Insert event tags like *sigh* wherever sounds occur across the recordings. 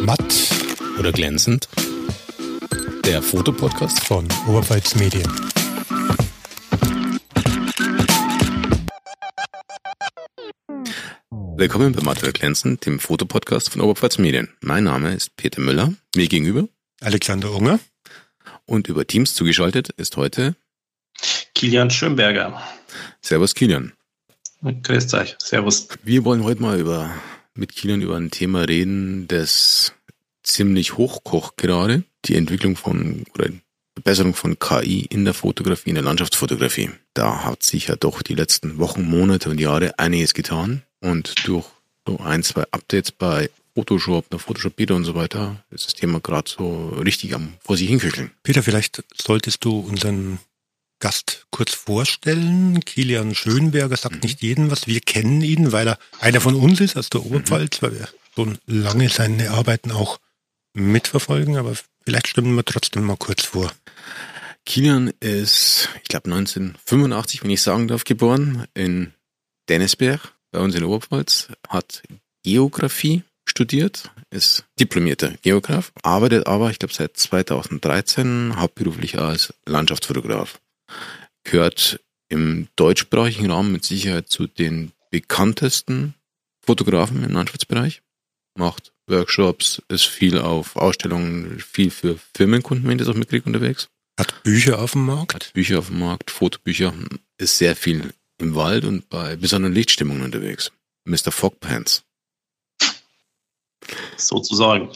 Matt oder glänzend. Der Fotopodcast von Oberpfalz Medien. Willkommen bei Matt oder glänzend, dem Fotopodcast von Oberpfalz Medien. Mein Name ist Peter Müller, mir gegenüber Alexander Unger. Und über Teams zugeschaltet ist heute Kilian Schönberger. Servus Kilian. Grüß euch. Servus. Wir wollen heute mal über, mit Kilian über ein Thema reden, das ziemlich hochkocht gerade. Die Entwicklung von, oder Verbesserung von KI in der Fotografie, in der Landschaftsfotografie. Da hat sich ja doch die letzten Wochen, Monate und Jahre einiges getan. Und durch so ein, zwei Updates bei Photoshop, der Photoshop Beta und so weiter, ist das Thema gerade so richtig am vor sich hinkücheln. Peter, vielleicht solltest du unseren Gast kurz vorstellen. Kilian Schönberger sagt mhm. nicht jedem was. Wir kennen ihn, weil er einer von uns ist aus der Oberpfalz, mhm. weil wir schon lange seine Arbeiten auch mitverfolgen, aber vielleicht stimmen wir trotzdem mal kurz vor. Kilian ist, ich glaube 1985, wenn ich sagen darf, geboren in Dennisberg bei uns in der Oberpfalz, hat Geografie studiert, ist diplomierter Geograf, arbeitet aber, ich glaube, seit 2013 hauptberuflich als Landschaftsfotograf. Gehört im deutschsprachigen Raum mit Sicherheit zu den bekanntesten Fotografen im Landschaftsbereich. Macht Workshops, ist viel auf Ausstellungen, viel für Firmenkunden, wenn ich das auch mitkriege, unterwegs. Hat Bücher auf dem Markt? Hat Bücher auf dem Markt, Fotobücher, ist sehr viel im Wald und bei besonderen Lichtstimmungen unterwegs. Mr. Fogpants. Sozusagen.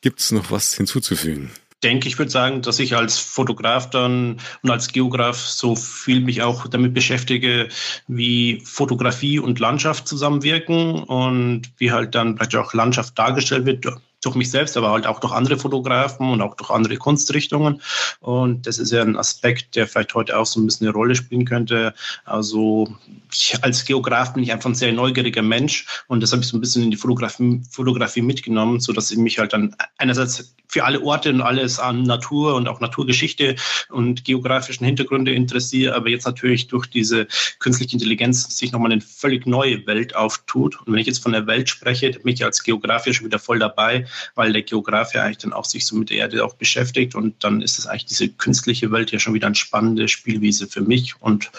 Gibt es noch was hinzuzufügen? Denke, ich würde sagen, dass ich als Fotograf dann und als Geograf so viel mich auch damit beschäftige, wie Fotografie und Landschaft zusammenwirken und wie halt dann praktisch auch Landschaft dargestellt wird durch mich selbst, aber halt auch durch andere Fotografen und auch durch andere Kunstrichtungen. Und das ist ja ein Aspekt, der vielleicht heute auch so ein bisschen eine Rolle spielen könnte. Also ich, als Geograf bin ich einfach ein sehr neugieriger Mensch und das habe ich so ein bisschen in die Fotografie, Fotografie mitgenommen, so dass ich mich halt dann einerseits für alle Orte und alles an Natur und auch Naturgeschichte und geografischen Hintergründe interessiere, aber jetzt natürlich durch diese künstliche Intelligenz sich nochmal eine völlig neue Welt auftut. Und wenn ich jetzt von der Welt spreche, bin ich als Geograf ja schon wieder voll dabei, weil der Geograf ja eigentlich dann auch sich so mit der Erde auch beschäftigt und dann ist es eigentlich diese künstliche Welt ja schon wieder eine spannende Spielwiese für mich und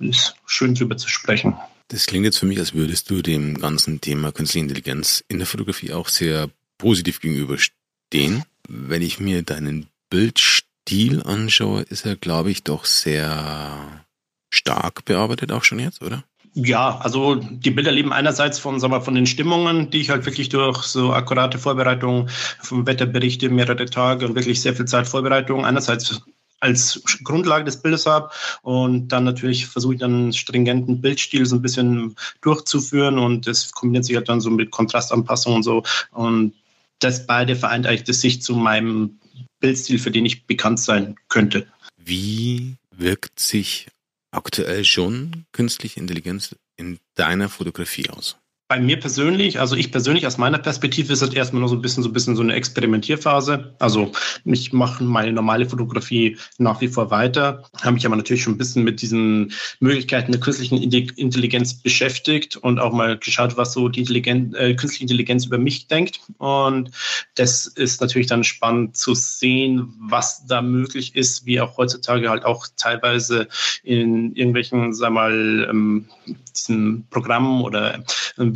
es ist schön drüber zu sprechen. Das klingt jetzt für mich, als würdest du dem ganzen Thema künstliche Intelligenz in der Fotografie auch sehr positiv gegenüberstehen. Wenn ich mir deinen Bildstil anschaue, ist er, glaube ich, doch sehr stark bearbeitet auch schon jetzt, oder? Ja, also die Bilder leben einerseits von, sagen wir, von den Stimmungen, die ich halt wirklich durch so akkurate Vorbereitung vom Wetterberichte mehrere Tage und wirklich sehr viel Zeit Vorbereitung einerseits als Grundlage des Bildes habe und dann natürlich versuche ich dann einen stringenten Bildstil so ein bisschen durchzuführen und das kombiniert sich halt dann so mit Kontrastanpassung und so und das beide vereint eigentlich das sich zu meinem Bildstil, für den ich bekannt sein könnte. Wie wirkt sich aktuell schon künstliche Intelligenz in deiner Fotografie aus? Bei mir persönlich, also ich persönlich aus meiner Perspektive ist das erstmal noch so ein bisschen so ein bisschen so eine Experimentierphase. Also ich mache meine normale Fotografie nach wie vor weiter, habe mich aber natürlich schon ein bisschen mit diesen Möglichkeiten der künstlichen Intelligenz beschäftigt und auch mal geschaut, was so die Intelligenz, äh, künstliche Intelligenz über mich denkt. Und das ist natürlich dann spannend zu sehen, was da möglich ist, wie auch heutzutage halt auch teilweise in irgendwelchen, sag mal, ähm, diesen Programmen oder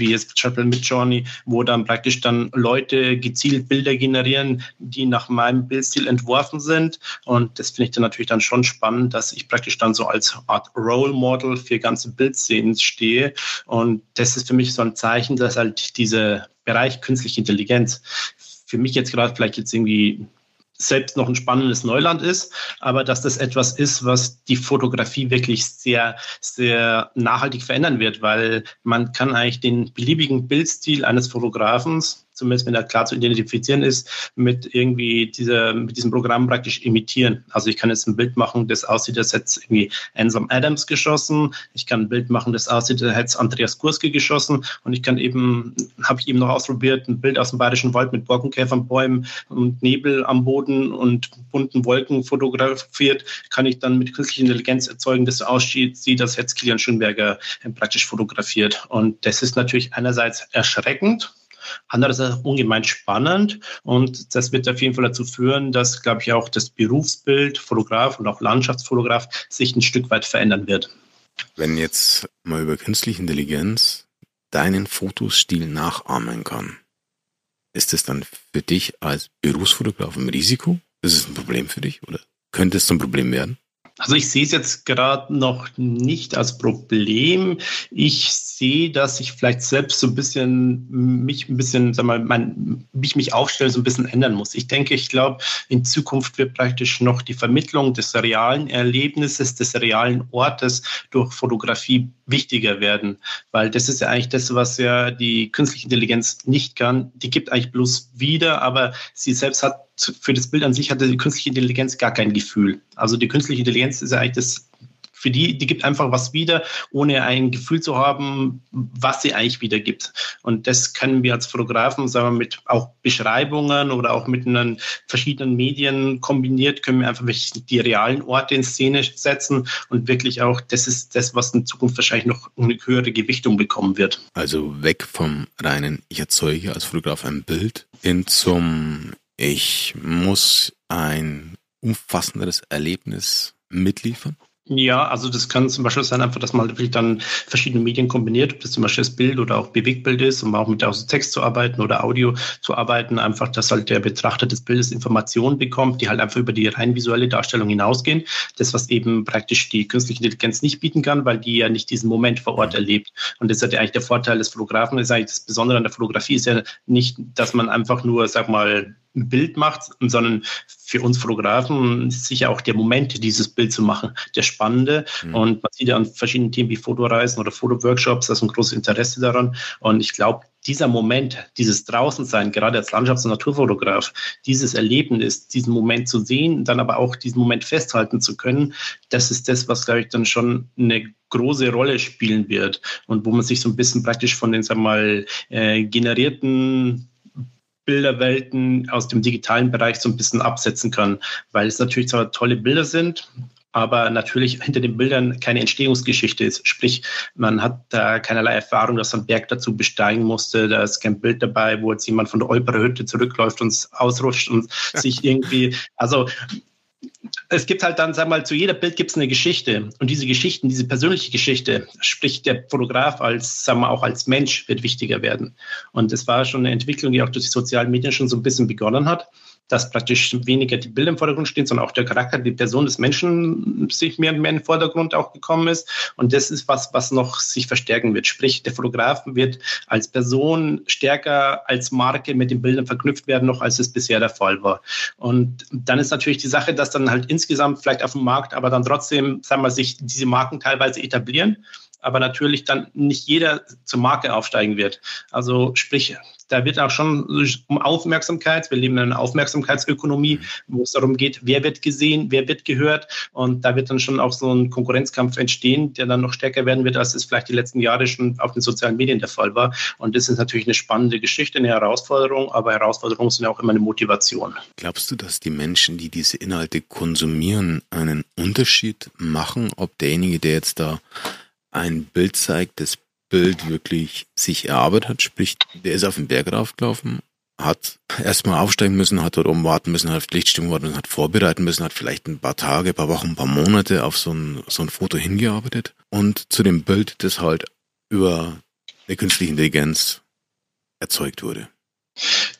wie jetzt Chapel Midjourney, wo dann praktisch dann Leute gezielt Bilder generieren, die nach meinem Bildstil entworfen sind. Und das finde ich dann natürlich dann schon spannend, dass ich praktisch dann so als Art Role Model für ganze Bildszenen stehe. Und das ist für mich so ein Zeichen, dass halt dieser Bereich künstliche Intelligenz für mich jetzt gerade vielleicht jetzt irgendwie selbst noch ein spannendes Neuland ist, aber dass das etwas ist, was die Fotografie wirklich sehr, sehr nachhaltig verändern wird, weil man kann eigentlich den beliebigen Bildstil eines Fotografens zumindest wenn er klar zu identifizieren ist, mit irgendwie dieser, mit diesem Programm praktisch imitieren. Also ich kann jetzt ein Bild machen, das aussieht, als hätte irgendwie Ansam Adams geschossen. Ich kann ein Bild machen, das aussieht, als hätte Andreas Kurski geschossen. Und ich kann eben, habe ich eben noch ausprobiert, ein Bild aus dem Bayerischen Wald mit Borkenkäfernbäumen und Nebel am Boden und bunten Wolken fotografiert, kann ich dann mit künstlicher Intelligenz erzeugen, das so aussieht, als hätte Kilian Schönberger praktisch fotografiert. Und das ist natürlich einerseits erschreckend, Andererseits ungemein spannend und das wird auf jeden Fall dazu führen, dass, glaube ich, auch das Berufsbild Fotograf und auch Landschaftsfotograf sich ein Stück weit verändern wird. Wenn jetzt mal über künstliche Intelligenz deinen Fotostil nachahmen kann, ist es dann für dich als Berufsfotograf ein Risiko? Ist es ein Problem für dich oder könnte es zum Problem werden? Also ich sehe es jetzt gerade noch nicht als Problem. Ich sehe, dass ich vielleicht selbst so ein bisschen mich ein bisschen, sag mal, mein, mich mich aufstellen so ein bisschen ändern muss. Ich denke, ich glaube, in Zukunft wird praktisch noch die Vermittlung des realen Erlebnisses, des realen Ortes durch Fotografie wichtiger werden, weil das ist ja eigentlich das, was ja die künstliche Intelligenz nicht kann. Die gibt eigentlich bloß wieder, aber sie selbst hat für das Bild an sich hatte die künstliche Intelligenz gar kein Gefühl. Also die künstliche Intelligenz ist ja eigentlich das für die, die gibt einfach was wieder, ohne ein Gefühl zu haben, was sie eigentlich wiedergibt. Und das können wir als Fotografen, sagen wir, mit auch Beschreibungen oder auch mit einen verschiedenen Medien kombiniert, können wir einfach die realen Orte in Szene setzen und wirklich auch, das ist das, was in Zukunft wahrscheinlich noch eine höhere Gewichtung bekommen wird. Also weg vom reinen, ich erzeuge als Fotograf ein Bild hin zum, ich muss ein umfassenderes Erlebnis mitliefern? Ja, also das kann zum Beispiel sein, einfach, dass man wirklich dann verschiedene Medien kombiniert, ob das zum Beispiel das Bild oder auch Bewegtbild ist, um auch mit aus Text zu arbeiten oder Audio zu arbeiten, einfach, dass halt der Betrachter des Bildes Informationen bekommt, die halt einfach über die rein visuelle Darstellung hinausgehen. Das, was eben praktisch die künstliche Intelligenz nicht bieten kann, weil die ja nicht diesen Moment vor Ort erlebt. Und das ist ja eigentlich der Vorteil des Fotografen. Das ist eigentlich das Besondere an der Fotografie ist ja nicht, dass man einfach nur, sag mal, ein Bild macht, sondern für uns Fotografen ist sicher auch der Moment, dieses Bild zu machen, der spannende. Mhm. Und man sieht ja an verschiedenen Themen wie Fotoreisen oder Fotoworkshops, da ist ein großes Interesse daran. Und ich glaube, dieser Moment, dieses Draußensein, gerade als Landschafts- und Naturfotograf, dieses Erlebnis, diesen Moment zu sehen, dann aber auch diesen Moment festhalten zu können, das ist das, was, glaube ich, dann schon eine große Rolle spielen wird und wo man sich so ein bisschen praktisch von den, sagen wir mal, äh, generierten Bilderwelten aus dem digitalen Bereich so ein bisschen absetzen kann, weil es natürlich zwar tolle Bilder sind, aber natürlich hinter den Bildern keine Entstehungsgeschichte ist. Sprich, man hat da keinerlei Erfahrung, dass man Berg dazu besteigen musste. Da ist kein Bild dabei, wo jetzt jemand von der Olperer zurückläuft und ausrutscht und sich *laughs* irgendwie, also es gibt halt dann, sag mal, zu jeder Bild gibt es eine Geschichte. Und diese Geschichten, diese persönliche Geschichte, sprich der Fotograf als, sagen wir auch als Mensch, wird wichtiger werden. Und es war schon eine Entwicklung, die auch durch die sozialen Medien schon so ein bisschen begonnen hat dass praktisch weniger die Bilder im Vordergrund stehen, sondern auch der Charakter, die Person des Menschen sich mehr und mehr in den Vordergrund auch gekommen ist. Und das ist was, was noch sich verstärken wird. Sprich, der Fotograf wird als Person stärker als Marke mit den Bildern verknüpft werden, noch als es bisher der Fall war. Und dann ist natürlich die Sache, dass dann halt insgesamt vielleicht auf dem Markt, aber dann trotzdem, sagen wir, sich diese Marken teilweise etablieren aber natürlich dann nicht jeder zur Marke aufsteigen wird. Also sprich, da wird auch schon um Aufmerksamkeit, wir leben in einer Aufmerksamkeitsökonomie, wo es darum geht, wer wird gesehen, wer wird gehört. Und da wird dann schon auch so ein Konkurrenzkampf entstehen, der dann noch stärker werden wird, als es vielleicht die letzten Jahre schon auf den sozialen Medien der Fall war. Und das ist natürlich eine spannende Geschichte, eine Herausforderung, aber Herausforderungen sind auch immer eine Motivation. Glaubst du, dass die Menschen, die diese Inhalte konsumieren, einen Unterschied machen, ob derjenige, der jetzt da ein Bild zeigt, das Bild wirklich sich erarbeitet hat, sprich, der ist auf den Berg raufgelaufen, hat erstmal aufsteigen müssen, hat dort oben warten müssen, hat Lichtstimmung warten müssen, hat vorbereiten müssen, hat vielleicht ein paar Tage, ein paar Wochen, ein paar Monate auf so ein, so ein Foto hingearbeitet und zu dem Bild, das halt über eine künstliche Intelligenz erzeugt wurde.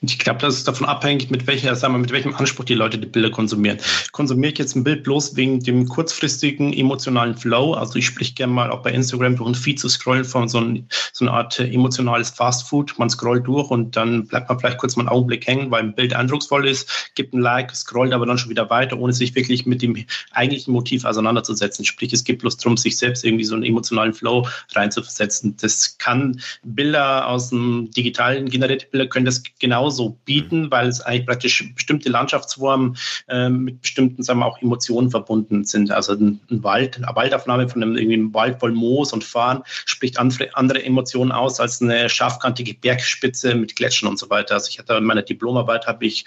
Ich glaube, das ist davon abhängig, mit welcher, sagen wir, mit welchem Anspruch die Leute die Bilder konsumieren. Konsumiere ich jetzt ein Bild bloß wegen dem kurzfristigen emotionalen Flow? Also ich sprich gerne mal auch bei Instagram durch ein Feed zu scrollen von so, ein, so eine Art emotionales Fastfood. Man scrollt durch und dann bleibt man vielleicht kurz mal einen Augenblick hängen, weil ein Bild eindrucksvoll ist, gibt ein Like, scrollt aber dann schon wieder weiter, ohne sich wirklich mit dem eigentlichen Motiv auseinanderzusetzen. Sprich, es geht bloß darum, sich selbst irgendwie so einen emotionalen Flow reinzusetzen. Das kann Bilder aus dem digitalen generierte Bilder können das genauso bieten, weil es eigentlich praktisch bestimmte Landschaftsformen äh, mit bestimmten, sagen wir auch Emotionen verbunden sind. Also ein, ein Wald, eine Waldaufnahme von einem, irgendwie einem Wald voll Moos und Fahren spricht andere, andere Emotionen aus als eine scharfkantige Bergspitze mit Gletschern und so weiter. Also ich hatte in meiner Diplomarbeit habe ich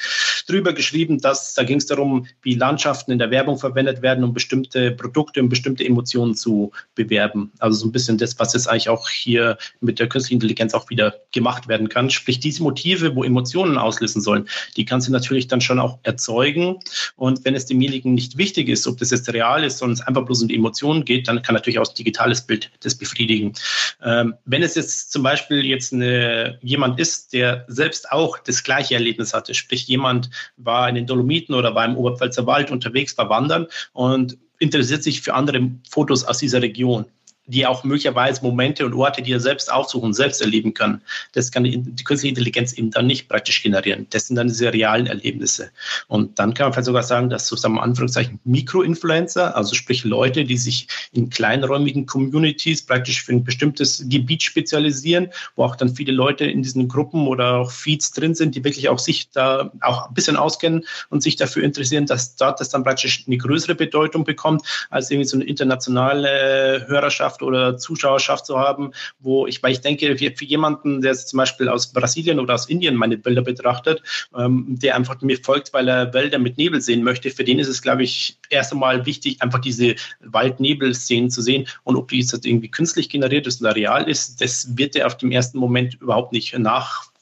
drüber geschrieben, dass da ging es darum, wie Landschaften in der Werbung verwendet werden, um bestimmte Produkte und bestimmte Emotionen zu bewerben. Also so ein bisschen das, was jetzt eigentlich auch hier mit der künstlichen Intelligenz auch wieder gemacht werden kann. Sprich, diese Motive, wo Emotionen auslösen sollen, die kann sie natürlich dann schon auch erzeugen. Und wenn es demjenigen nicht wichtig ist, ob das jetzt real ist, sondern es einfach bloß um die Emotionen geht, dann kann natürlich auch ein digitales Bild das befriedigen. Ähm, wenn es jetzt zum Beispiel jetzt eine, jemand ist, der selbst auch das gleiche Erlebnis hatte, sprich jemand war in den Dolomiten oder war im Oberpfälzer Wald unterwegs, war wandern und interessiert sich für andere Fotos aus dieser Region die auch möglicherweise Momente und Orte, die er selbst aufsuchen, selbst erleben kann. Das kann die, künstliche Intelligenz eben dann nicht praktisch generieren. Das sind dann diese realen Erlebnisse. Und dann kann man vielleicht sogar sagen, dass sozusagen Anführungszeichen Mikroinfluencer, also sprich Leute, die sich in kleinräumigen Communities praktisch für ein bestimmtes Gebiet spezialisieren, wo auch dann viele Leute in diesen Gruppen oder auch Feeds drin sind, die wirklich auch sich da auch ein bisschen auskennen und sich dafür interessieren, dass dort das dann praktisch eine größere Bedeutung bekommt als irgendwie so eine internationale Hörerschaft Hörerschaft oder Zuschauerschaft zu haben, wo ich, weil ich denke, für, jemanden, der zum Beispiel aus Brasilien oder aus Indien meine Bilder betrachtet, ähm, der einfach mir folgt, weil er Wälder mit Nebel sehen möchte, für den ist es, glaube ich, erst einmal wichtig, einfach diese Waldnebelszenen zu sehen und ob die jetzt irgendwie künstlich generiert ist oder real ist, das wird er auf dem ersten Moment überhaupt nicht nach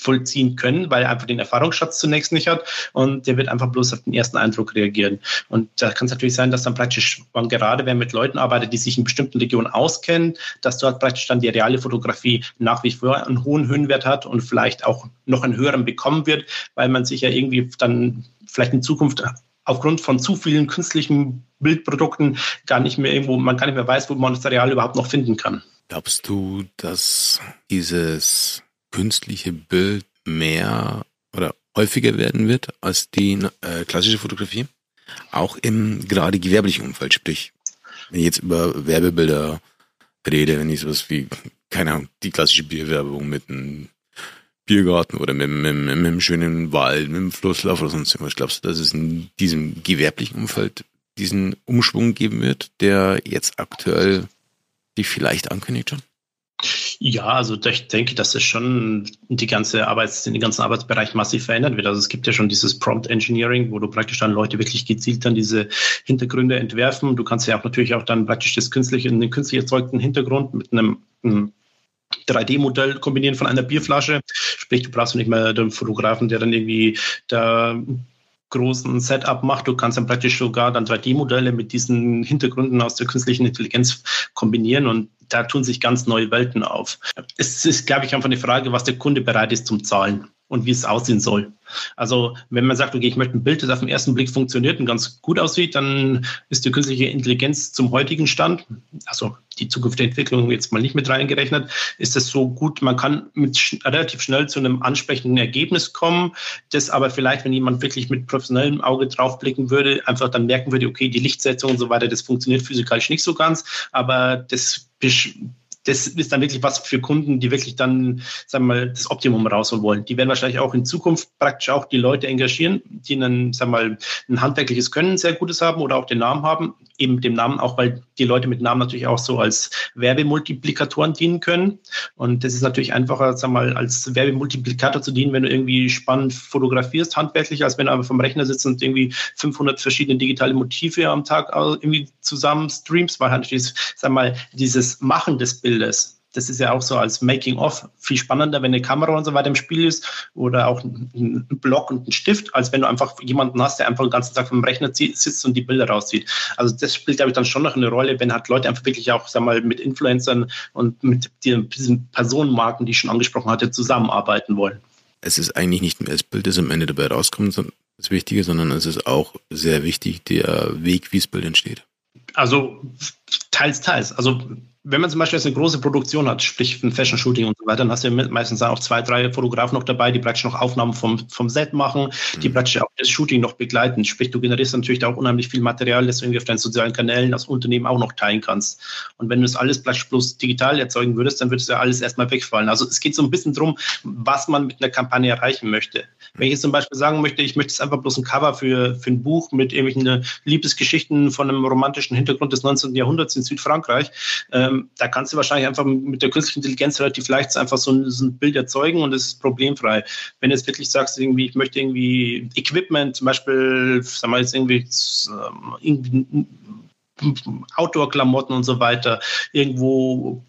vollziehen können, weil er einfach den Erfahrungsschatz zunächst nicht hat und der wird einfach bloß auf den ersten Eindruck reagieren. Und da kann es natürlich sein, dass dann praktisch, man gerade wenn mit Leuten arbeitet, die sich in bestimmten Regionen auskennen, dass dort praktisch dann die reale Fotografie nach wie vor einen hohen Höhenwert hat und vielleicht auch noch einen höheren bekommen wird, weil man sich ja irgendwie dann vielleicht in Zukunft aufgrund von zu vielen künstlichen Bildprodukten gar nicht mehr irgendwo, man gar nicht mehr weiß, wo man das Real überhaupt noch finden kann. Glaubst du, dass dieses künstliche Bild mehr oder häufiger werden wird als die äh, klassische Fotografie. Auch im gerade gewerblichen Umfeld, sprich, wenn ich jetzt über Werbebilder rede, wenn ich sowas wie, keine Ahnung, die klassische Bierwerbung mit einem Biergarten oder mit, mit, mit, mit einem schönen Wald, mit einem Flusslauf oder sonst irgendwas. Glaubst du, dass es in diesem gewerblichen Umfeld diesen Umschwung geben wird, der jetzt aktuell die vielleicht ankündigt schon? Ja, also ich denke, dass es schon die ganze Arbeits, den ganzen Arbeitsbereich massiv verändert wird. Also es gibt ja schon dieses Prompt Engineering, wo du praktisch dann Leute wirklich gezielt dann diese Hintergründe entwerfen. Du kannst ja auch natürlich auch dann praktisch das künstliche, den künstlich erzeugten Hintergrund mit einem, einem 3D-Modell kombinieren von einer Bierflasche. Sprich, du brauchst nicht mehr den Fotografen, der dann irgendwie da großen Setup macht. Du kannst dann praktisch sogar dann 3D-Modelle mit diesen Hintergründen aus der künstlichen Intelligenz kombinieren und da tun sich ganz neue Welten auf. Es ist, glaube ich, einfach eine Frage, was der Kunde bereit ist zum Zahlen und wie es aussehen soll. Also wenn man sagt, okay, ich möchte ein Bild, das auf den ersten Blick funktioniert und ganz gut aussieht, dann ist die künstliche Intelligenz zum heutigen Stand, also die zukünftige Entwicklung jetzt mal nicht mit reingerechnet, ist das so gut, man kann mit sch relativ schnell zu einem ansprechenden Ergebnis kommen, das aber vielleicht, wenn jemand wirklich mit professionellem Auge draufblicken würde, einfach dann merken würde, okay, die Lichtsetzung und so weiter, das funktioniert physikalisch nicht so ganz, aber das das ist dann wirklich was für Kunden, die wirklich dann, sagen wir mal, das Optimum rausholen wollen. Die werden wahrscheinlich auch in Zukunft praktisch auch die Leute engagieren, die einen, sagen wir mal, ein handwerkliches Können sehr gutes haben oder auch den Namen haben. Eben mit dem Namen auch, weil die Leute mit Namen natürlich auch so als Werbemultiplikatoren dienen können. Und das ist natürlich einfacher, wir mal, als Werbemultiplikator zu dienen, wenn du irgendwie spannend fotografierst, handwerklich, als wenn du aber vom Rechner sitzt und irgendwie 500 verschiedene digitale Motive am Tag irgendwie zusammen streamst, weil halt sagen wir mal, dieses Machen des Bildes. Das ist ja auch so als Making-of viel spannender, wenn eine Kamera und so weiter im Spiel ist oder auch ein Block und ein Stift, als wenn du einfach jemanden hast, der einfach den ganzen Tag vom Rechner sitzt und die Bilder rauszieht. Also das spielt, glaube ich, dann schon noch eine Rolle, wenn halt Leute einfach wirklich auch, sag mal, mit Influencern und mit diesen Personenmarken, die ich schon angesprochen hatte, zusammenarbeiten wollen. Es ist eigentlich nicht mehr das Bild, das am Ende dabei rauskommt, das Wichtige, sondern es ist auch sehr wichtig der Weg, wie das Bild entsteht. Also teils, teils. Also wenn man zum Beispiel jetzt eine große Produktion hat, sprich ein Fashion-Shooting und so weiter, dann hast du ja meistens auch zwei, drei Fotografen noch dabei, die praktisch noch Aufnahmen vom, vom Set machen, die mhm. praktisch auch das Shooting noch begleiten. Sprich, du generierst natürlich auch unheimlich viel Material, das du irgendwie auf deinen sozialen Kanälen als Unternehmen auch noch teilen kannst. Und wenn du das alles praktisch bloß digital erzeugen würdest, dann würde es ja alles erstmal wegfallen. Also es geht so ein bisschen drum, was man mit einer Kampagne erreichen möchte. Wenn ich jetzt zum Beispiel sagen möchte, ich möchte jetzt einfach bloß ein Cover für, für ein Buch mit irgendwelchen Liebesgeschichten von einem romantischen Hintergrund des 19. Jahrhunderts in Südfrankreich, ähm, da kannst du wahrscheinlich einfach mit der künstlichen Intelligenz relativ leicht einfach so ein, so ein Bild erzeugen und es ist problemfrei. Wenn du jetzt wirklich sagst, irgendwie, ich möchte irgendwie Equipment, zum Beispiel, sagen wir jetzt irgendwie, ähm, irgendwie Outdoor-Klamotten und so weiter, irgendwo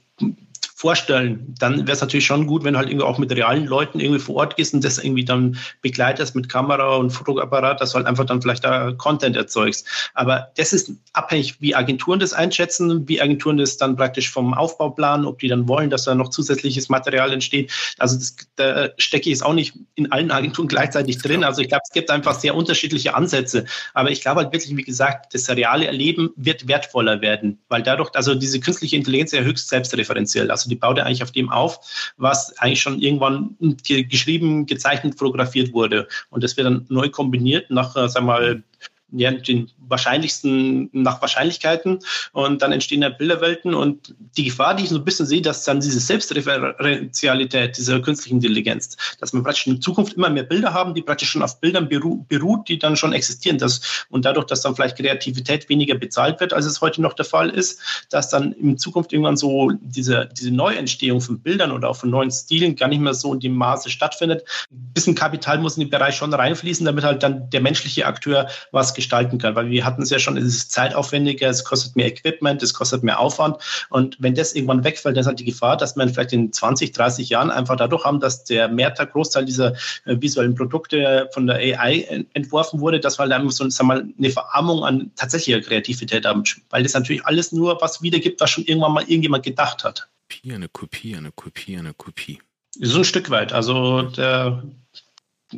vorstellen, dann wäre es natürlich schon gut, wenn halt irgendwie auch mit realen Leuten irgendwie vor Ort gehst und das irgendwie dann begleitest mit Kamera und Fotoapparat, dass halt einfach dann vielleicht da Content erzeugst. Aber das ist abhängig, wie Agenturen das einschätzen, wie Agenturen das dann praktisch vom Aufbau planen, ob die dann wollen, dass da noch zusätzliches Material entsteht. Also das, da stecke ich jetzt auch nicht in allen Agenturen gleichzeitig drin. Also ich glaube, es gibt einfach sehr unterschiedliche Ansätze. Aber ich glaube halt wirklich, wie gesagt, das reale Erleben wird wertvoller werden, weil dadurch, also diese künstliche Intelligenz ist ja höchst selbstreferenziell. Also die baut ja eigentlich auf dem auf, was eigentlich schon irgendwann geschrieben, gezeichnet, fotografiert wurde. Und das wird dann neu kombiniert nach, äh, sag mal, ja, den wahrscheinlichsten nach Wahrscheinlichkeiten und dann entstehen da Bilderwelten und die Gefahr, die ich so ein bisschen sehe, dass dann diese Selbstreferenzialität dieser künstlichen Intelligenz, dass wir praktisch in Zukunft immer mehr Bilder haben, die praktisch schon auf Bildern beru beruht, die dann schon existieren. Das, und dadurch, dass dann vielleicht Kreativität weniger bezahlt wird, als es heute noch der Fall ist, dass dann in Zukunft irgendwann so diese, diese Neuentstehung von Bildern oder auch von neuen Stilen gar nicht mehr so in dem Maße stattfindet. Ein bisschen Kapital muss in den Bereich schon reinfließen, damit halt dann der menschliche Akteur was gestalten kann, weil wir hatten es ja schon, es ist zeitaufwendiger, es kostet mehr Equipment, es kostet mehr Aufwand und wenn das irgendwann wegfällt, dann ist halt die Gefahr, dass man vielleicht in 20, 30 Jahren einfach dadurch haben, dass der Mehrteil, Großteil dieser äh, visuellen Produkte von der AI entworfen wurde, dass wir dann so sagen wir mal, eine Verarmung an tatsächlicher Kreativität haben, weil das natürlich alles nur was wiedergibt, was schon irgendwann mal irgendjemand gedacht hat. Kopie, eine Kopie, eine Kopie, eine Kopie. So ein Stück weit. Also der,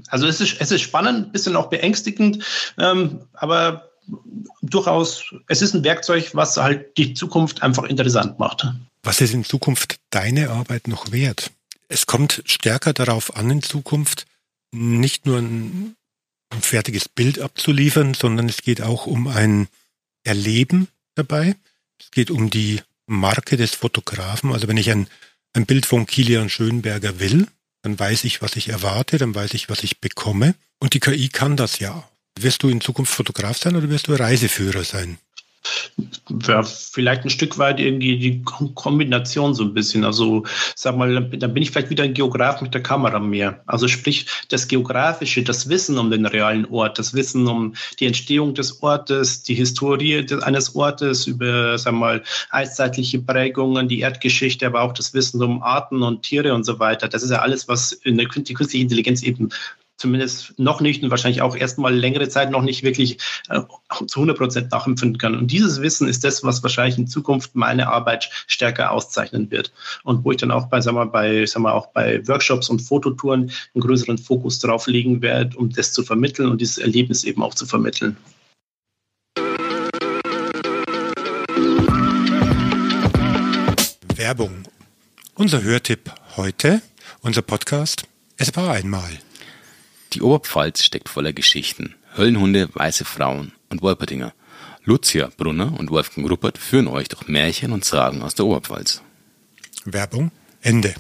also es ist, es ist spannend, ein bisschen auch beängstigend, ähm, aber durchaus, es ist ein Werkzeug, was halt die Zukunft einfach interessant macht. Was ist in Zukunft deine Arbeit noch wert? Es kommt stärker darauf an, in Zukunft nicht nur ein, ein fertiges Bild abzuliefern, sondern es geht auch um ein Erleben dabei. Es geht um die Marke des Fotografen. Also wenn ich ein, ein Bild von Kilian Schönberger will, dann weiß ich, was ich erwarte, dann weiß ich, was ich bekomme. Und die KI kann das ja. Wirst du in Zukunft Fotograf sein oder wirst du Reiseführer sein? Ja, vielleicht ein Stück weit irgendwie die Kombination so ein bisschen. Also, sag mal, dann bin ich vielleicht wieder ein Geograf mit der Kamera mehr. Also sprich, das Geografische, das Wissen um den realen Ort, das Wissen um die Entstehung des Ortes, die Historie eines Ortes über, sag mal, eiszeitliche Prägungen, die Erdgeschichte, aber auch das Wissen um Arten und Tiere und so weiter. Das ist ja alles, was die künstliche Intelligenz eben zumindest noch nicht und wahrscheinlich auch erstmal längere Zeit noch nicht wirklich äh, zu 100 Prozent nachempfinden kann. Und dieses Wissen ist das, was wahrscheinlich in Zukunft meine Arbeit stärker auszeichnen wird. Und wo ich dann auch bei, sagen wir, bei, sagen wir, auch bei Workshops und Fototouren einen größeren Fokus drauf legen werde, um das zu vermitteln und dieses Erlebnis eben auch zu vermitteln. Werbung. Unser Hörtipp heute, unser Podcast, es war einmal. Die Oberpfalz steckt voller Geschichten. Höllenhunde, weiße Frauen und Wolperdinger. Lucia Brunner und Wolfgang Ruppert führen euch durch Märchen und Sagen aus der Oberpfalz. Werbung Ende.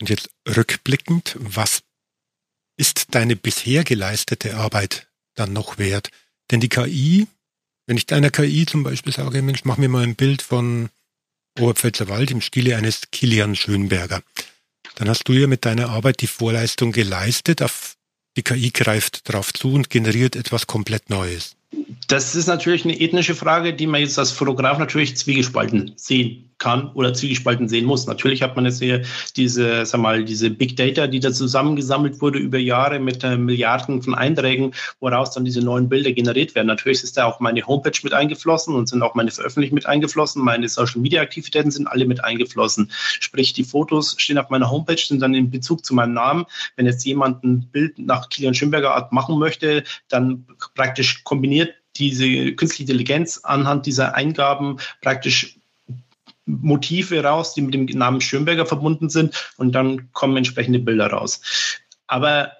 Und jetzt rückblickend, was ist deine bisher geleistete Arbeit dann noch wert? Denn die KI, wenn ich deiner KI zum Beispiel sage, Mensch, mach mir mal ein Bild von Oberpfälzer Wald im Stile eines Kilian Schönberger. Dann hast du ja mit deiner Arbeit die Vorleistung geleistet. Die KI greift darauf zu und generiert etwas komplett Neues. Das ist natürlich eine ethnische Frage, die man jetzt als Fotograf natürlich zwiegespalten sehen kann oder zwiegespalten sehen muss. Natürlich hat man jetzt hier diese, sag mal, diese Big Data, die da zusammengesammelt wurde über Jahre mit äh, Milliarden von Einträgen, woraus dann diese neuen Bilder generiert werden. Natürlich ist da auch meine Homepage mit eingeflossen und sind auch meine Veröffentlichungen mit eingeflossen. Meine Social Media Aktivitäten sind alle mit eingeflossen. Sprich, die Fotos stehen auf meiner Homepage, sind dann in Bezug zu meinem Namen. Wenn jetzt jemand ein Bild nach Kilian Schönberger Art machen möchte, dann praktisch kombiniert diese künstliche Intelligenz anhand dieser Eingaben praktisch Motive raus, die mit dem Namen Schönberger verbunden sind und dann kommen entsprechende Bilder raus. Aber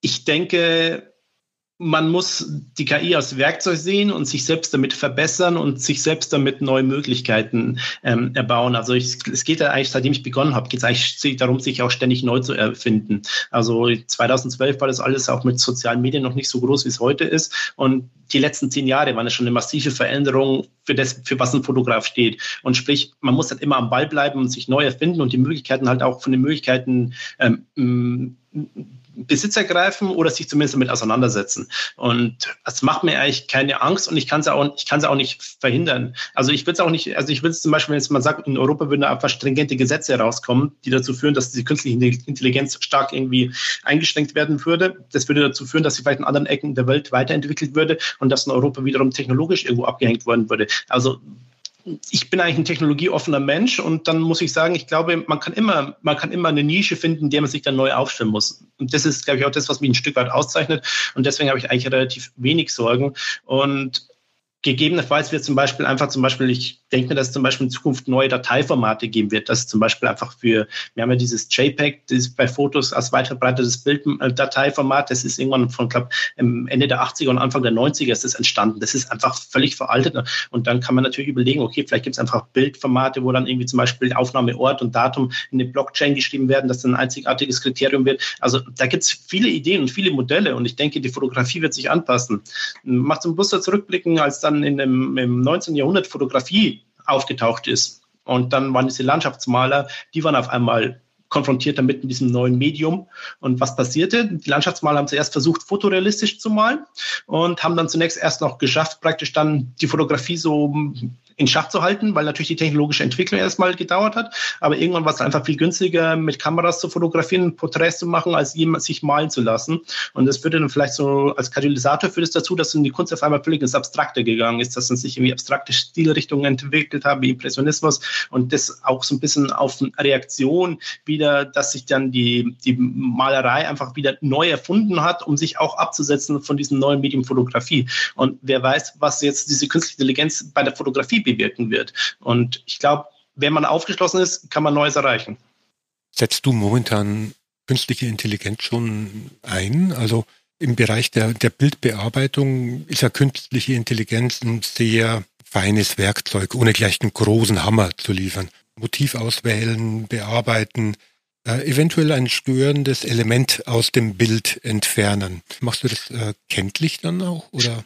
ich denke, man muss die KI als Werkzeug sehen und sich selbst damit verbessern und sich selbst damit neue Möglichkeiten ähm, erbauen. Also ich, es geht ja eigentlich, seitdem ich begonnen habe, geht es eigentlich darum, sich auch ständig neu zu erfinden. Also 2012 war das alles auch mit sozialen Medien noch nicht so groß, wie es heute ist. Und die letzten zehn Jahre waren es schon eine massive Veränderung für das, für was ein Fotograf steht. Und sprich, man muss halt immer am Ball bleiben und sich neu erfinden und die Möglichkeiten halt auch von den Möglichkeiten ähm, Besitz ergreifen oder sich zumindest damit auseinandersetzen. Und das macht mir eigentlich keine Angst und ich kann es auch, ich kann es auch nicht verhindern. Also ich will es auch nicht, also ich will es zum Beispiel, wenn jetzt man sagt, in Europa würden einfach stringente Gesetze herauskommen, die dazu führen, dass die künstliche Intelligenz stark irgendwie eingeschränkt werden würde. Das würde dazu führen, dass sie vielleicht in anderen Ecken der Welt weiterentwickelt würde und dass in Europa wiederum technologisch irgendwo abgehängt worden würde. Also ich bin eigentlich ein technologieoffener Mensch und dann muss ich sagen, ich glaube, man kann immer, man kann immer eine Nische finden, in der man sich dann neu aufstellen muss. Und das ist, glaube ich, auch das, was mich ein Stück weit auszeichnet. Und deswegen habe ich eigentlich relativ wenig Sorgen. Und gegebenenfalls wird zum Beispiel einfach zum Beispiel, ich denke mir, dass es zum Beispiel in Zukunft neue Dateiformate geben wird, dass zum Beispiel einfach für, wir haben ja dieses JPEG, das ist bei Fotos als weit verbreitetes Bilddateiformat, das ist irgendwann von, glaube Ende der 80er und Anfang der 90er ist das entstanden. Das ist einfach völlig veraltet und dann kann man natürlich überlegen, okay, vielleicht gibt es einfach Bildformate, wo dann irgendwie zum Beispiel Aufnahmeort und Datum in eine Blockchain geschrieben werden, dass dann ein einzigartiges Kriterium wird. Also da gibt es viele Ideen und viele Modelle und ich denke, die Fotografie wird sich anpassen. Macht zum Bus zurückblicken, als dann in dem, im 19. Jahrhundert Fotografie aufgetaucht ist. Und dann waren diese Landschaftsmaler, die waren auf einmal konfrontiert damit in diesem neuen Medium. Und was passierte? Die Landschaftsmaler haben zuerst versucht, fotorealistisch zu malen und haben dann zunächst erst noch geschafft, praktisch dann die Fotografie so in Schach zu halten, weil natürlich die technologische Entwicklung erstmal gedauert hat. Aber irgendwann war es einfach viel günstiger, mit Kameras zu fotografieren, Porträts zu machen, als jemand sich malen zu lassen. Und das führte dann vielleicht so als Katalysator führt es dazu, dass in die Kunst auf einmal völlig ins Abstrakte gegangen ist, dass dann sich irgendwie abstrakte Stilrichtungen entwickelt haben, wie Impressionismus und das auch so ein bisschen auf Reaktion wieder, dass sich dann die, die Malerei einfach wieder neu erfunden hat, um sich auch abzusetzen von diesem neuen Medium Fotografie. Und wer weiß, was jetzt diese künstliche Intelligenz bei der Fotografie bewirken wird. Und ich glaube, wenn man aufgeschlossen ist, kann man Neues erreichen. Setzt du momentan künstliche Intelligenz schon ein? Also im Bereich der, der Bildbearbeitung ist ja künstliche Intelligenz ein sehr feines Werkzeug, ohne gleich einen großen Hammer zu liefern. Motiv auswählen, bearbeiten, äh, eventuell ein störendes Element aus dem Bild entfernen. Machst du das äh, kenntlich dann auch? Oder?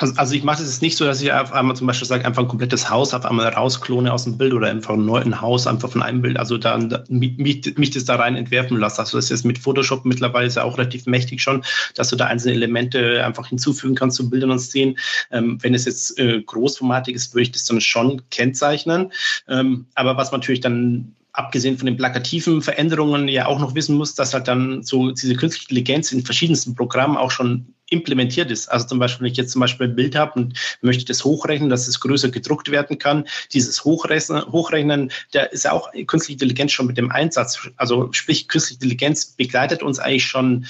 Also, also ich mache das nicht so, dass ich auf einmal zum Beispiel sage, einfach ein komplettes Haus auf einmal rausklone aus dem Bild oder einfach ein neues Haus einfach von einem Bild, also dann mich, mich das da rein entwerfen lasse. Also das ist mit Photoshop mittlerweile ist ja auch relativ mächtig schon, dass du da einzelne Elemente einfach hinzufügen kannst zu Bildern und Szenen. Ähm, wenn es jetzt äh, großformatig ist, würde ich das dann schon kennzeichnen. Ähm, aber was natürlich dann abgesehen von den plakativen Veränderungen ja auch noch wissen muss, dass halt dann so diese künstliche Intelligenz in verschiedensten Programmen auch schon implementiert ist. Also zum Beispiel, wenn ich jetzt zum Beispiel ein Bild habe und möchte das hochrechnen, dass es größer gedruckt werden kann, dieses Hochrechnen, Hochrechnen, da ist ja auch künstliche Intelligenz schon mit dem Einsatz. Also sprich, künstliche Intelligenz begleitet uns eigentlich schon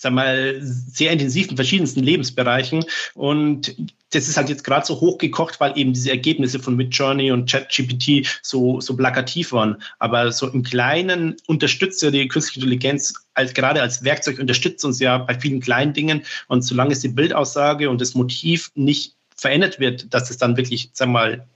sag mal, sehr intensiv in verschiedensten Lebensbereichen. Und das ist halt jetzt gerade so hochgekocht, weil eben diese Ergebnisse von Midjourney und ChatGPT so, so plakativ waren. Aber so im Kleinen unterstützt ja die künstliche Intelligenz als, gerade als Werkzeug unterstützt uns ja bei vielen kleinen Dingen. Und solange es die Bildaussage und das Motiv nicht verändert wird, dass es dann wirklich, sag mal,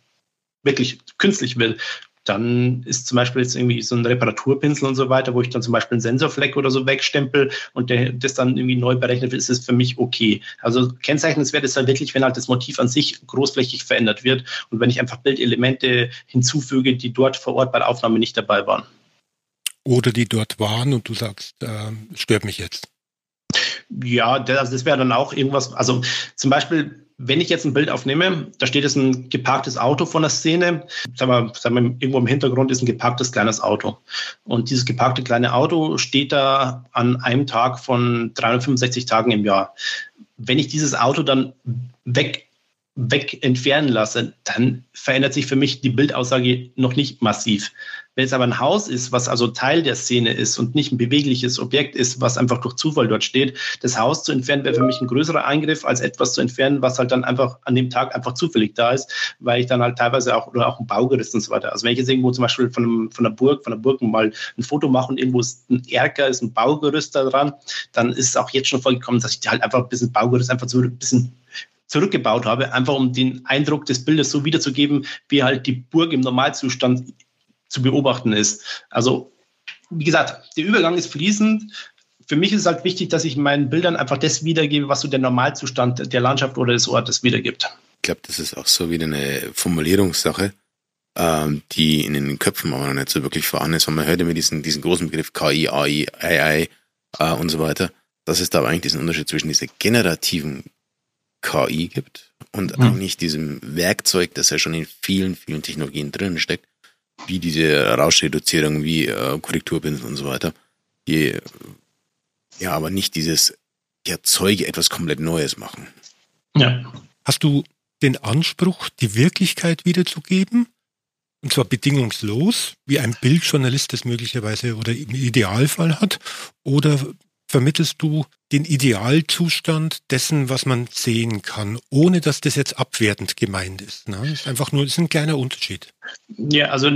wirklich künstlich wird, dann ist zum Beispiel jetzt irgendwie so ein Reparaturpinsel und so weiter, wo ich dann zum Beispiel einen Sensorfleck oder so wegstempel und der, das dann irgendwie neu berechnet wird, ist es für mich okay. Also kennzeichnenswert ist dann wirklich, wenn halt das Motiv an sich großflächig verändert wird und wenn ich einfach Bildelemente hinzufüge, die dort vor Ort bei der Aufnahme nicht dabei waren. Oder die dort waren und du sagst, äh, stört mich jetzt. Ja, das, also das wäre dann auch irgendwas, also zum Beispiel wenn ich jetzt ein Bild aufnehme, da steht jetzt ein geparktes Auto von der Szene, sagen wir, sagen wir, irgendwo im Hintergrund ist ein geparktes kleines Auto. Und dieses geparkte kleine Auto steht da an einem Tag von 365 Tagen im Jahr. Wenn ich dieses Auto dann weg weg entfernen lasse, dann verändert sich für mich die Bildaussage noch nicht massiv. Wenn es aber ein Haus ist, was also Teil der Szene ist und nicht ein bewegliches Objekt ist, was einfach durch Zufall dort steht, das Haus zu entfernen wäre für mich ein größerer Eingriff, als etwas zu entfernen, was halt dann einfach an dem Tag einfach zufällig da ist, weil ich dann halt teilweise auch, oder auch ein Baugerüst und so weiter. Also wenn ich jetzt irgendwo zum Beispiel von, einem, von einer Burg, von einer Burg mal ein Foto mache und irgendwo ist ein Erker, ist ein Baugerüst da dran, dann ist es auch jetzt schon vorgekommen, dass ich halt einfach ein bisschen Baugerüst einfach so ein bisschen zurückgebaut habe, einfach um den Eindruck des Bildes so wiederzugeben, wie halt die Burg im Normalzustand zu beobachten ist. Also, wie gesagt, der Übergang ist fließend. Für mich ist es halt wichtig, dass ich meinen Bildern einfach das wiedergebe, was so der Normalzustand der Landschaft oder des Ortes wiedergibt. Ich glaube, das ist auch so wieder eine Formulierungssache, ähm, die in den Köpfen aber noch nicht so wirklich vorhanden ist. Und man hört immer diesen, diesen großen Begriff KI, AI, AI äh, und so weiter. Das ist aber eigentlich diesen Unterschied zwischen dieser generativen KI gibt und mhm. eigentlich diesem Werkzeug, das ja schon in vielen, vielen Technologien drin steckt, wie diese Rauschreduzierung, wie äh, Korrekturbinden und so weiter, die ja aber nicht dieses ich erzeuge etwas komplett Neues machen. Ja. Hast du den Anspruch, die Wirklichkeit wiederzugeben? Und zwar bedingungslos, wie ein Bildjournalist das möglicherweise oder im Idealfall hat? Oder vermittelst du den Idealzustand dessen, was man sehen kann, ohne dass das jetzt abwertend gemeint ist. Ne? Das ist einfach nur, das ist ein kleiner Unterschied. Ja, also,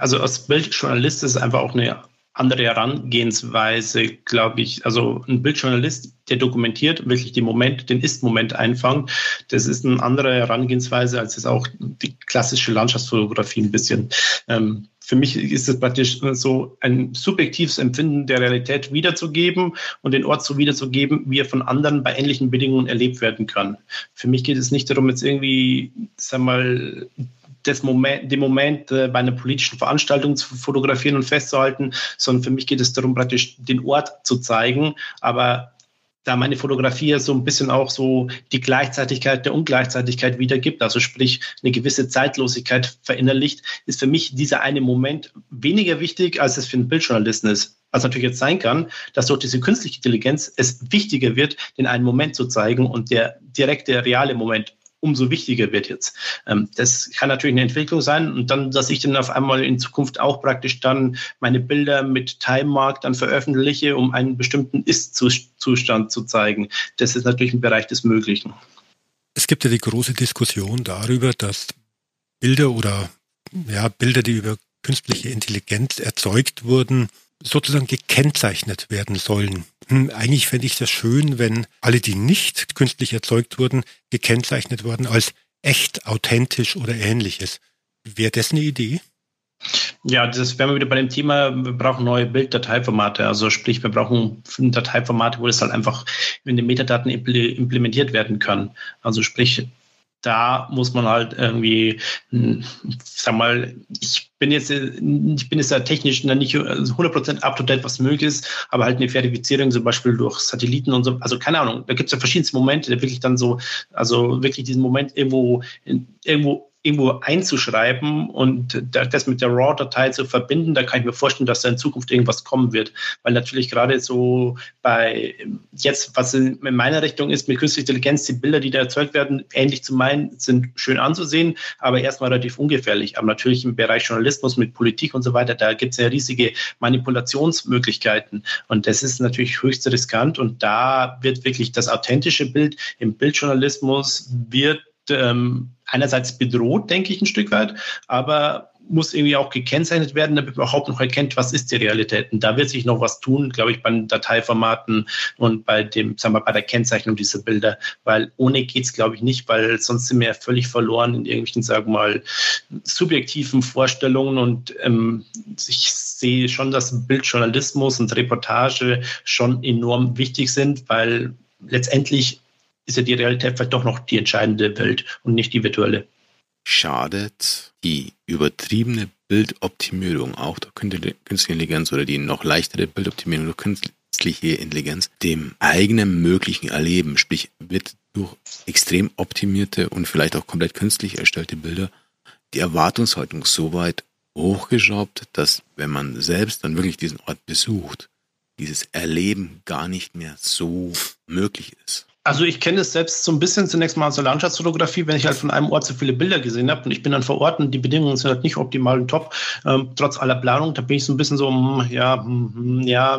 also als Bildjournalist ist es einfach auch eine andere Herangehensweise, glaube ich. Also ein Bildjournalist, der dokumentiert, wirklich den Moment, den Ist-Moment einfangt, das ist eine andere Herangehensweise als jetzt auch die klassische Landschaftsfotografie ein bisschen. Ähm, für mich ist es praktisch so ein subjektives Empfinden der Realität wiederzugeben und den Ort so wiederzugeben, wie er von anderen bei ähnlichen Bedingungen erlebt werden kann. Für mich geht es nicht darum, jetzt irgendwie, sag mal, das Moment, den Moment äh, bei einer politischen Veranstaltung zu fotografieren und festzuhalten, sondern für mich geht es darum, praktisch den Ort zu zeigen, aber da meine Fotografie so ein bisschen auch so die Gleichzeitigkeit der Ungleichzeitigkeit wiedergibt, also sprich eine gewisse Zeitlosigkeit verinnerlicht, ist für mich dieser eine Moment weniger wichtig, als es für einen Bildjournalisten ist. Was natürlich jetzt sein kann, dass durch diese künstliche Intelligenz es wichtiger wird, den einen Moment zu zeigen und der direkte, reale Moment umso wichtiger wird jetzt. Ähm, das kann natürlich eine Entwicklung sein und dann, dass ich dann auf einmal in Zukunft auch praktisch dann meine Bilder mit Time Mark dann veröffentliche, um einen bestimmten Ist-Zustand zu zeigen. Das ist natürlich ein Bereich des Möglichen. Es gibt ja die große Diskussion darüber, dass Bilder oder ja, Bilder, die über künstliche Intelligenz erzeugt wurden, sozusagen gekennzeichnet werden sollen. Hm, eigentlich fände ich das schön, wenn alle, die nicht künstlich erzeugt wurden, gekennzeichnet wurden als echt, authentisch oder ähnliches. Wäre das eine Idee? Ja, das wären wir wieder bei dem Thema, wir brauchen neue Bilddateiformate. Also sprich, wir brauchen Dateiformate, wo das halt einfach in den Metadaten implementiert werden kann. Also sprich, da muss man halt irgendwie, sag mal, ich bin jetzt, ich bin jetzt da technisch nicht 100% up to date, was möglich ist, aber halt eine Verifizierung zum Beispiel durch Satelliten und so, also keine Ahnung, da gibt es ja verschiedenste Momente, der wirklich dann so, also wirklich diesen Moment irgendwo, irgendwo irgendwo einzuschreiben und das mit der RAW-Datei zu verbinden, da kann ich mir vorstellen, dass da in Zukunft irgendwas kommen wird. Weil natürlich gerade so bei jetzt, was in meiner Richtung ist, mit künstlicher Intelligenz, die Bilder, die da erzeugt werden, ähnlich zu meinen, sind schön anzusehen, aber erstmal relativ ungefährlich. Aber natürlich im Bereich Journalismus mit Politik und so weiter, da gibt es ja riesige Manipulationsmöglichkeiten. Und das ist natürlich höchst riskant und da wird wirklich das authentische Bild im Bildjournalismus wird ähm, einerseits bedroht, denke ich, ein Stück weit, aber muss irgendwie auch gekennzeichnet werden, damit man überhaupt noch erkennt, was ist die Realität. Und da wird sich noch was tun, glaube ich, bei den Dateiformaten und bei dem, sagen wir, bei der Kennzeichnung dieser Bilder, weil ohne geht's, glaube ich, nicht, weil sonst sind wir ja völlig verloren in irgendwelchen, sagen wir mal, subjektiven Vorstellungen und ähm, ich sehe schon, dass Bildjournalismus und Reportage schon enorm wichtig sind, weil letztendlich ist ja die Realität vielleicht doch noch die entscheidende Welt und nicht die virtuelle. Schadet die übertriebene Bildoptimierung auch durch künstliche Intelligenz oder die noch leichtere Bildoptimierung durch künstliche Intelligenz dem eigenen möglichen Erleben? Sprich, wird durch extrem optimierte und vielleicht auch komplett künstlich erstellte Bilder die Erwartungshaltung so weit hochgeschraubt, dass wenn man selbst dann wirklich diesen Ort besucht, dieses Erleben gar nicht mehr so möglich ist. Also ich kenne es selbst so ein bisschen zunächst mal aus der Landschaftsfotografie, wenn ich halt von einem Ort so viele Bilder gesehen habe und ich bin dann vor Ort und die Bedingungen sind halt nicht optimal und top, ähm, trotz aller Planung, da bin ich so ein bisschen so, hm, ja, hm, hm, ja,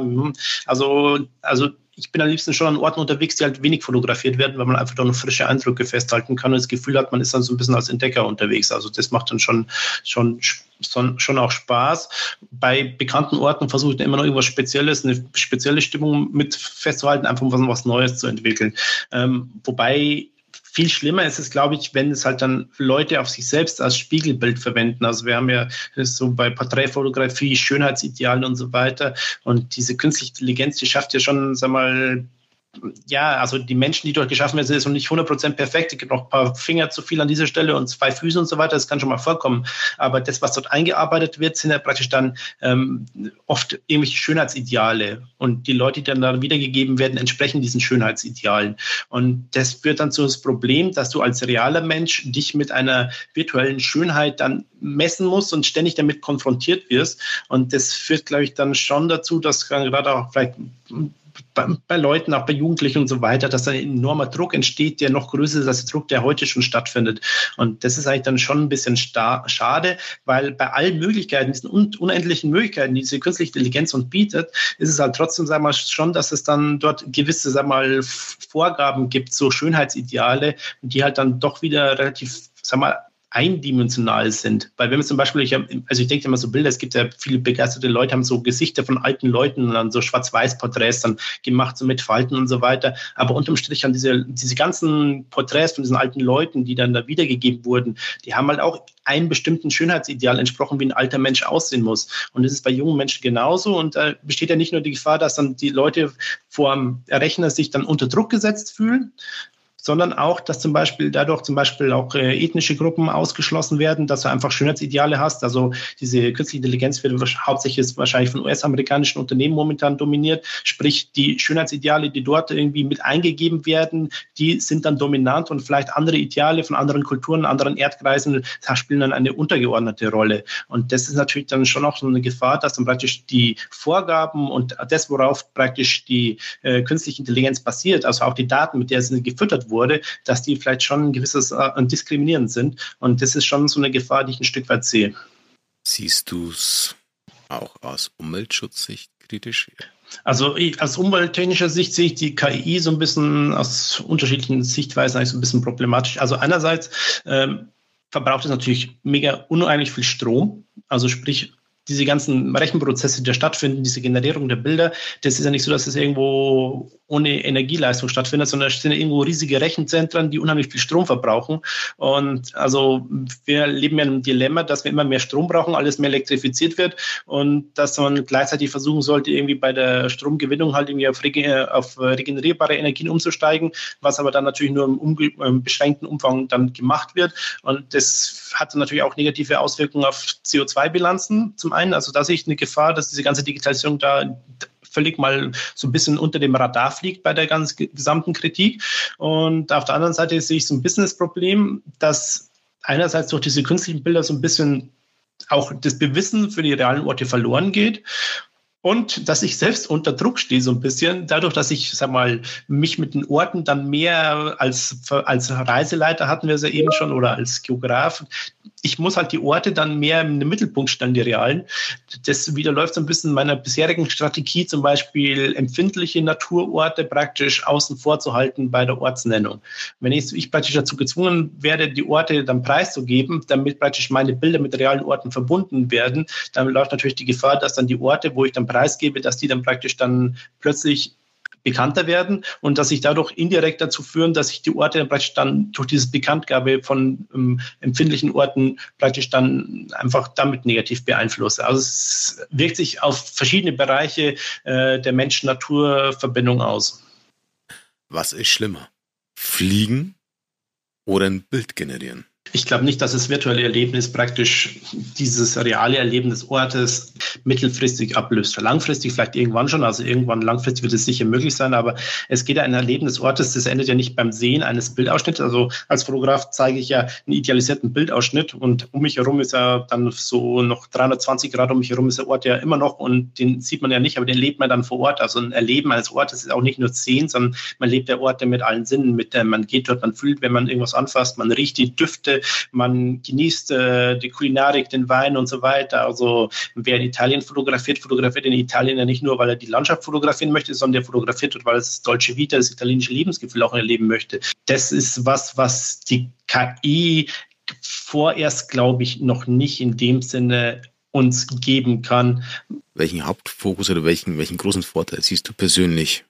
also, also ich bin am liebsten schon an Orten unterwegs, die halt wenig fotografiert werden, weil man einfach noch frische Eindrücke festhalten kann und das Gefühl hat, man ist dann so ein bisschen als Entdecker unterwegs. Also das macht dann schon, schon, schon auch Spaß. Bei bekannten Orten versuche ich immer noch irgendwas Spezielles, eine spezielle Stimmung mit festzuhalten, einfach um was Neues zu entwickeln. Ähm, wobei viel schlimmer ist es, glaube ich, wenn es halt dann Leute auf sich selbst als Spiegelbild verwenden. Also wir haben ja so bei Porträtfotografie, Schönheitsidealen und so weiter. Und diese künstliche Intelligenz, die schafft ja schon, sag mal, ja, also die Menschen, die dort geschaffen werden, sind nicht 100% perfekt. Es gibt noch ein paar Finger zu viel an dieser Stelle und zwei Füße und so weiter. Das kann schon mal vorkommen. Aber das, was dort eingearbeitet wird, sind ja praktisch dann ähm, oft irgendwelche Schönheitsideale. Und die Leute, die dann da wiedergegeben werden, entsprechen diesen Schönheitsidealen. Und das führt dann zu das Problem, dass du als realer Mensch dich mit einer virtuellen Schönheit dann messen musst und ständig damit konfrontiert wirst. Und das führt, glaube ich, dann schon dazu, dass gerade auch vielleicht bei, bei, Leuten, auch bei Jugendlichen und so weiter, dass da ein enormer Druck entsteht, der noch größer ist als der Druck, der heute schon stattfindet. Und das ist eigentlich dann schon ein bisschen schade, weil bei allen Möglichkeiten, diesen un unendlichen Möglichkeiten, die diese künstliche Intelligenz uns bietet, ist es halt trotzdem, sagen wir mal, schon, dass es dann dort gewisse, sagen wir mal, Vorgaben gibt, so Schönheitsideale, die halt dann doch wieder relativ, sagen wir mal, eindimensional sind. Weil wenn man zum Beispiel, ich hab, also ich denke immer so Bilder, es gibt ja viele begeisterte Leute, haben so Gesichter von alten Leuten und dann so Schwarz-Weiß-Porträts dann gemacht, so mit Falten und so weiter. Aber unterm Strich haben diese, diese ganzen Porträts von diesen alten Leuten, die dann da wiedergegeben wurden, die haben halt auch einem bestimmten Schönheitsideal entsprochen, wie ein alter Mensch aussehen muss. Und das ist bei jungen Menschen genauso. Und da besteht ja nicht nur die Gefahr, dass dann die Leute vor dem Rechner sich dann unter Druck gesetzt fühlen, sondern auch, dass zum Beispiel dadurch zum Beispiel auch äh, ethnische Gruppen ausgeschlossen werden, dass du einfach Schönheitsideale hast. Also diese künstliche Intelligenz wird hauptsächlich wahrscheinlich von US-amerikanischen Unternehmen momentan dominiert. Sprich, die Schönheitsideale, die dort irgendwie mit eingegeben werden, die sind dann dominant und vielleicht andere Ideale von anderen Kulturen, anderen Erdkreisen spielen dann eine untergeordnete Rolle. Und das ist natürlich dann schon auch so eine Gefahr, dass dann praktisch die Vorgaben und das, worauf praktisch die äh, künstliche Intelligenz basiert, also auch die Daten, mit der sie gefüttert wurde, dass die vielleicht schon ein gewisses äh, diskriminierend sind. Und das ist schon so eine Gefahr, die ich ein Stück weit sehe. Siehst du es auch aus Umweltschutzsicht kritisch? Also ich, aus umwelttechnischer Sicht sehe ich die KI so ein bisschen aus unterschiedlichen Sichtweisen eigentlich so ein bisschen problematisch. Also einerseits ähm, verbraucht es natürlich mega uneinlich viel Strom. Also sprich, diese ganzen Rechenprozesse, die da stattfinden, diese Generierung der Bilder, das ist ja nicht so, dass es irgendwo ohne Energieleistung stattfindet, sondern es sind irgendwo riesige Rechenzentren, die unheimlich viel Strom verbrauchen. Und also wir leben ja in einem Dilemma, dass wir immer mehr Strom brauchen, alles mehr elektrifiziert wird und dass man gleichzeitig versuchen sollte, irgendwie bei der Stromgewinnung halt irgendwie auf, auf regenerierbare Energien umzusteigen, was aber dann natürlich nur im, im beschränkten Umfang dann gemacht wird. Und das hat natürlich auch negative Auswirkungen auf CO2-Bilanzen zum einen. Also da sehe ich eine Gefahr, dass diese ganze Digitalisierung da völlig mal so ein bisschen unter dem Radar fliegt bei der ganzen gesamten Kritik. Und auf der anderen Seite sehe ich so ein Business-Problem, dass einerseits durch diese künstlichen Bilder so ein bisschen auch das Bewissen für die realen Orte verloren geht und dass ich selbst unter Druck stehe so ein bisschen, dadurch, dass ich, sag mal, mich mit den Orten dann mehr als, als Reiseleiter hatten wir es ja eben schon oder als Geograf, ich muss halt die Orte dann mehr den Mittelpunkt stellen, die realen. Das widerläuft so ein bisschen meiner bisherigen Strategie, zum Beispiel empfindliche Naturorte praktisch außen vor zu halten bei der Ortsnennung. Wenn ich, ich praktisch dazu gezwungen werde, die Orte dann preiszugeben, damit praktisch meine Bilder mit realen Orten verbunden werden, dann läuft natürlich die Gefahr, dass dann die Orte, wo ich dann preisgebe, dass die dann praktisch dann plötzlich bekannter werden und dass sich dadurch indirekt dazu führen, dass sich die Orte praktisch dann durch diese Bekanntgabe von ähm, empfindlichen Orten praktisch dann einfach damit negativ beeinflussen. Also es wirkt sich auf verschiedene Bereiche äh, der Mensch-Natur-Verbindung aus. Was ist schlimmer? Fliegen oder ein Bild generieren? Ich glaube nicht, dass das virtuelle Erlebnis praktisch dieses reale Erleben des Ortes mittelfristig ablöst. Langfristig vielleicht irgendwann schon, also irgendwann langfristig wird es sicher möglich sein, aber es geht ja ein Erleben des Ortes, das endet ja nicht beim Sehen eines Bildausschnitts. Also als Fotograf zeige ich ja einen idealisierten Bildausschnitt und um mich herum ist ja dann so noch 320 Grad um mich herum ist der Ort ja immer noch und den sieht man ja nicht, aber den lebt man dann vor Ort. Also ein Erleben eines Ortes ist auch nicht nur Sehen, sondern man lebt der Orte mit allen Sinnen, mit der man geht dort, man fühlt, wenn man irgendwas anfasst, man riecht die Düfte, man genießt äh, die Kulinarik, den Wein und so weiter. Also wer in Italien fotografiert, fotografiert in Italien ja nicht nur, weil er die Landschaft fotografieren möchte, sondern der fotografiert wird, weil er das deutsche Vita, das italienische Lebensgefühl auch erleben möchte. Das ist was, was die KI vorerst, glaube ich, noch nicht in dem Sinne uns geben kann. Welchen Hauptfokus oder welchen, welchen großen Vorteil siehst du persönlich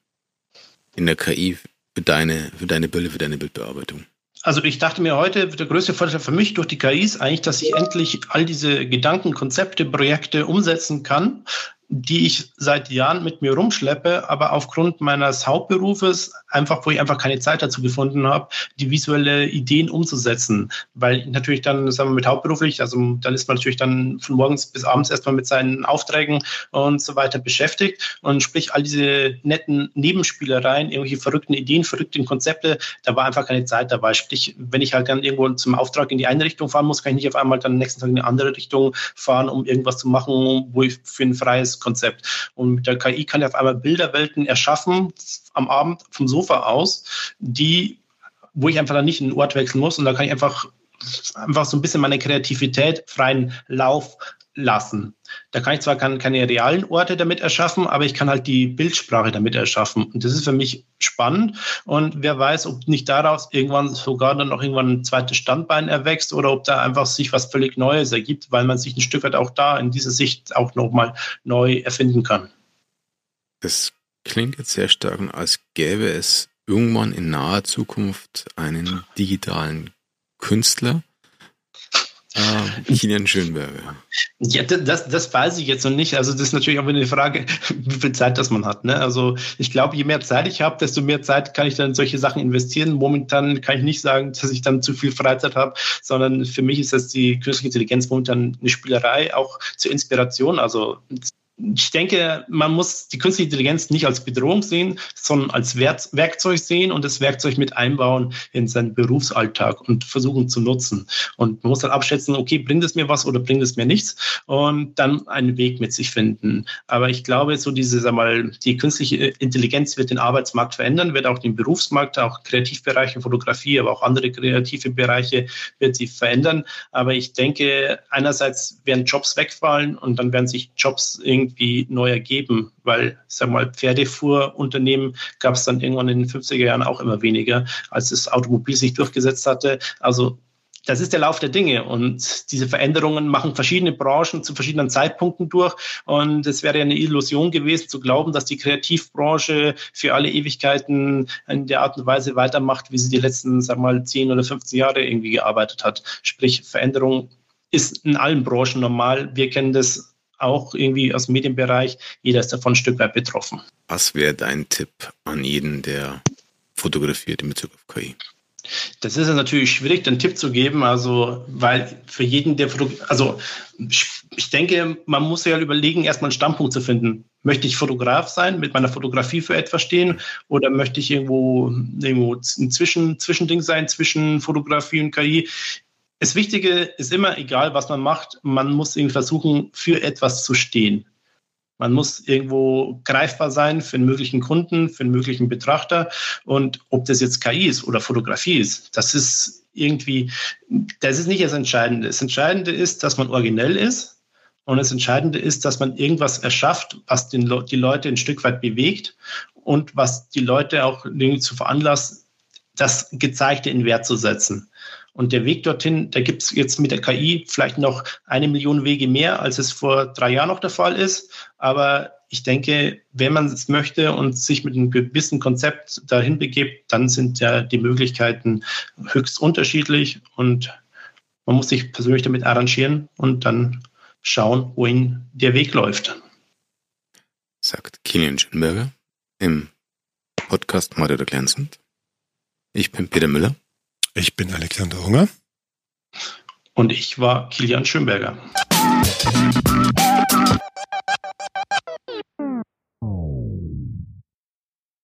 in der KI für deine, für deine Bilder, für deine Bildbearbeitung? Also ich dachte mir heute, der größte Vorteil für mich durch die KI ist eigentlich, dass ich endlich all diese Gedanken, Konzepte, Projekte umsetzen kann, die ich seit Jahren mit mir rumschleppe, aber aufgrund meines Hauptberufes einfach, wo ich einfach keine Zeit dazu gefunden habe, die visuelle Ideen umzusetzen. Weil natürlich dann, sagen wir mit hauptberuflich, also dann ist man natürlich dann von morgens bis abends erstmal mit seinen Aufträgen und so weiter beschäftigt. Und sprich, all diese netten Nebenspielereien, irgendwelche verrückten Ideen, verrückten Konzepte, da war einfach keine Zeit dabei. Sprich, wenn ich halt dann irgendwo zum Auftrag in die eine Richtung fahren muss, kann ich nicht auf einmal dann nächsten Tag in eine andere Richtung fahren, um irgendwas zu machen, wo ich für ein freies Konzept. Und mit der KI kann ich auf einmal Bilderwelten erschaffen am Abend vom Sofa aus, die, wo ich einfach dann nicht in den Ort wechseln muss und da kann ich einfach einfach so ein bisschen meine Kreativität freien Lauf lassen. Da kann ich zwar keine realen Orte damit erschaffen, aber ich kann halt die Bildsprache damit erschaffen. Und das ist für mich spannend. Und wer weiß, ob nicht daraus irgendwann sogar dann noch irgendwann ein zweites Standbein erwächst oder ob da einfach sich was völlig Neues ergibt, weil man sich ein Stück weit auch da in dieser Sicht auch nochmal neu erfinden kann. Das klingt jetzt sehr stark, als gäbe es irgendwann in naher Zukunft einen digitalen Künstler, äh, Kilian Schönberger. Ja, das, das weiß ich jetzt noch nicht. Also das ist natürlich auch wieder eine Frage, *laughs* wie viel Zeit das man hat. Ne? Also ich glaube, je mehr Zeit ich habe, desto mehr Zeit kann ich dann in solche Sachen investieren. Momentan kann ich nicht sagen, dass ich dann zu viel Freizeit habe, sondern für mich ist das die künstliche Intelligenz momentan eine Spielerei, auch zur Inspiration. Also ich denke, man muss die künstliche Intelligenz nicht als Bedrohung sehen, sondern als Werkzeug sehen und das Werkzeug mit einbauen in seinen Berufsalltag und versuchen zu nutzen. Und man muss dann abschätzen, okay, bringt es mir was oder bringt es mir nichts und dann einen Weg mit sich finden. Aber ich glaube, so diese, sag mal, die künstliche Intelligenz wird den Arbeitsmarkt verändern, wird auch den Berufsmarkt, auch Kreativbereiche, Fotografie, aber auch andere kreative Bereiche wird sie verändern. Aber ich denke, einerseits werden Jobs wegfallen und dann werden sich Jobs irgendwie irgendwie neu ergeben, weil, sag mal, Pferdefuhrunternehmen gab es dann irgendwann in den 50er Jahren auch immer weniger, als das Automobil sich durchgesetzt hatte. Also das ist der Lauf der Dinge und diese Veränderungen machen verschiedene Branchen zu verschiedenen Zeitpunkten durch und es wäre eine Illusion gewesen zu glauben, dass die Kreativbranche für alle Ewigkeiten in der Art und Weise weitermacht, wie sie die letzten, sag mal, 10 oder 15 Jahre irgendwie gearbeitet hat. Sprich, Veränderung ist in allen Branchen normal. Wir kennen das auch irgendwie aus dem Medienbereich. Jeder ist davon ein Stück weit betroffen. Was wäre dein Tipp an jeden, der fotografiert in Bezug auf KI? Das ist natürlich schwierig, den Tipp zu geben, also weil für jeden, der also ich denke, man muss ja überlegen, erstmal einen Standpunkt zu finden. Möchte ich Fotograf sein, mit meiner Fotografie für etwas stehen, oder möchte ich irgendwo, irgendwo ein Zwischen, Zwischending sein zwischen Fotografie und KI? Das Wichtige ist immer, egal was man macht, man muss irgendwie versuchen, für etwas zu stehen. Man muss irgendwo greifbar sein für einen möglichen Kunden, für einen möglichen Betrachter. Und ob das jetzt KI ist oder Fotografie ist, das ist irgendwie, das ist nicht das Entscheidende. Das Entscheidende ist, dass man originell ist. Und das Entscheidende ist, dass man irgendwas erschafft, was den, die Leute ein Stück weit bewegt und was die Leute auch zu veranlasst, das Gezeigte in Wert zu setzen. Und der Weg dorthin, da gibt es jetzt mit der KI vielleicht noch eine Million Wege mehr, als es vor drei Jahren noch der Fall ist. Aber ich denke, wenn man es möchte und sich mit einem gewissen Konzept dahin begibt, dann sind ja die Möglichkeiten höchst unterschiedlich und man muss sich persönlich damit arrangieren und dann schauen, wohin der Weg läuft. Sagt Kilian Schönberger im Podcast Mord oder Glänzend. Ich bin Peter Müller. Ich bin Alexander Unger. Und ich war Kilian Schönberger.